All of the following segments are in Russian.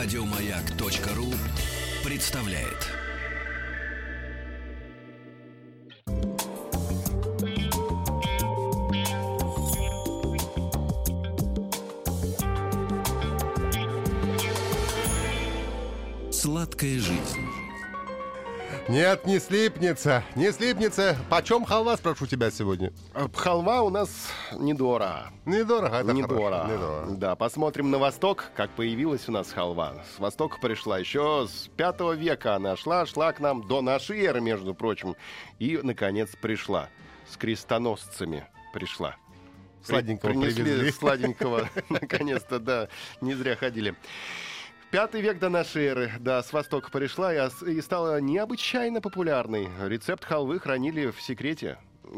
Радиомаяк.ру представляет. Сладкая жизнь. Нет, не слипнется, не слипнется. Почем халва, спрошу тебя сегодня? А, Халва у нас недорого. Недорого, это недорого. недорого. Да, посмотрим на восток, как появилась у нас халва. С востока пришла еще с пятого века. Она шла, шла к нам до нашей эры, между прочим. И, наконец, пришла. С крестоносцами пришла. Сладенького Принесли привезли. сладенького. Наконец-то, да. Не зря ходили. Пятый век до нашей эры, да, с востока пришла и, и стала необычайно популярной. Рецепт халвы хранили в секрете.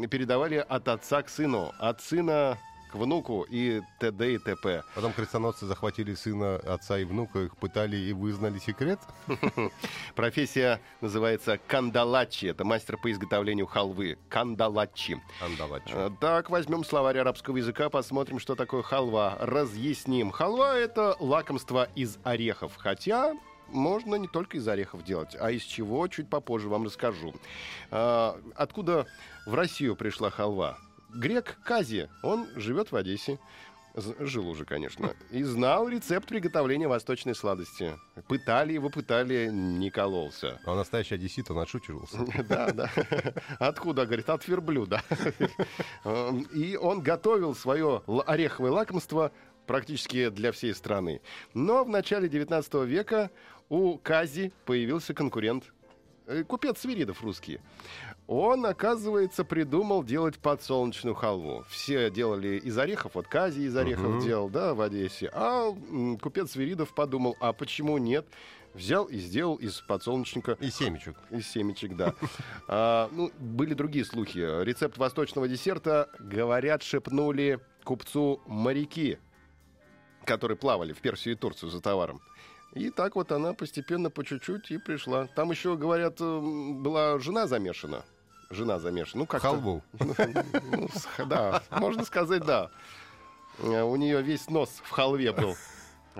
Передавали от отца к сыну, от сына к внуку и т.д. и т.п. Потом крестоносцы захватили сына, отца и внука, их пытали и вызнали секрет. Профессия называется кандалачи. Это мастер по изготовлению халвы. Кандалачи. Андалачи. Э, Так, возьмем словарь арабского языка, посмотрим, что такое халва. Разъясним. Халва — это лакомство из орехов. Хотя можно не только из орехов делать, а из чего, чуть попозже вам расскажу. А, Откуда в Россию пришла халва? Грек Кази, он живет в Одессе. Жил уже, конечно. И знал рецепт приготовления восточной сладости. Пытали его, пытали, не кололся. А настоящий одессит, он отшучивался. Да, да. Откуда, говорит, от верблюда. Эм, И он готовил свое ореховое лакомство практически для всей страны. Но в начале 19 века у Кази появился конкурент. Э, Купец Свиридов русский. Он, оказывается, придумал делать подсолнечную халву. Все делали из орехов, вот Кази из орехов Мгм. делал, да, в Одессе. А купец Свиридов подумал, а почему нет? Взял и сделал из подсолнечника И семечек. из семечек, да. А, ну, были другие слухи. Рецепт восточного десерта, говорят, шепнули купцу моряки, которые плавали в Персию и Турцию за товаром. И так вот она постепенно, по чуть-чуть и пришла. Там еще, говорят, м, была жена замешана. Жена замешана. Ну, как Халву. Ну, да, можно сказать, да. Э, У нее весь нос в халве был,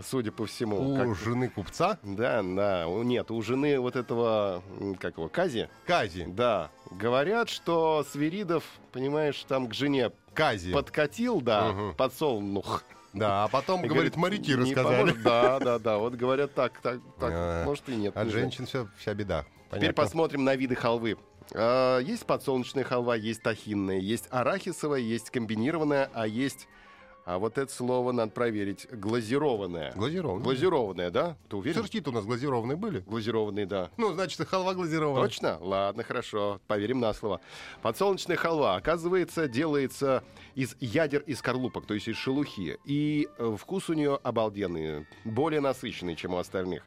судя по всему. У Как- жены купца Да, да. Нет, у жены вот этого, как его, Кази, Кази. да, говорят, что Свиридов, понимаешь, там к жене Кази. подкатил, да, Мгм. подсолнух. Да, а потом, говорит, моряки рассказали. Да, да, да. Вот говорят так, так, так. А, Может и нет. От женщин все, вся беда. Теперь посмотрим на виды халвы. А, Есть подсолнечная халва, есть тахинная, есть арахисовая, есть комбинированная, а есть, а вот это слово надо проверить, глазированная. Глазированная. Глазированная, да? Ты уверен? Сырки у нас глазированные были. Глазированные, да. Ну, значит, и халва глазированная. Точно? Ладно, хорошо. Поверим на слово. Подсолнечная халва, оказывается, делается из ядер и скорлупок, то есть из шелухи. И э, вкус у нее обалденный, более насыщенный, чем у остальных.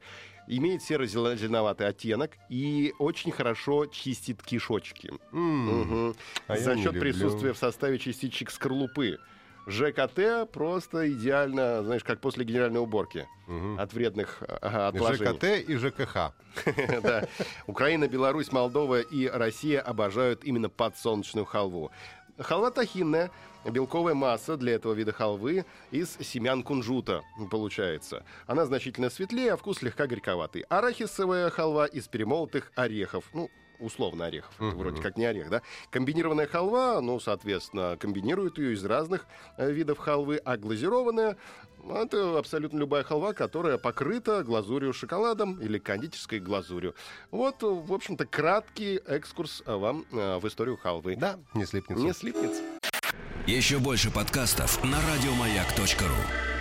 Имеет серо-зеленоватый оттенок и очень хорошо чистит кишочки. М, Мгм. а За счет присутствия в составе частичек скорлупы. ЖКТ просто идеально, знаешь, как после генеральной уборки мгм. от вредных ага, отложений. ЖКТ и ЖКХ. Да. Украина, Беларусь, Молдова и Россия обожают именно подсолнечную халву. Халва тахинная, белковая масса для этого вида халвы из семян кунжута получается. Она значительно светлее, а вкус слегка горьковатый. Арахисовая халва из перемолотых орехов. Ну, условно орехов. Это Мгм. вроде как не орех, да? Комбинированная халва, ну, соответственно, комбинируют ее из разных э, видов халвы, а глазированная ну, это абсолютно любая халва, которая покрыта глазурью шоколадом или кондитерской глазурью. Вот, в общем-то, краткий экскурс вам э, в историю халвы. Да, не слипнется. Не слипнется. Еще больше подкастов на радиомаяк.ру.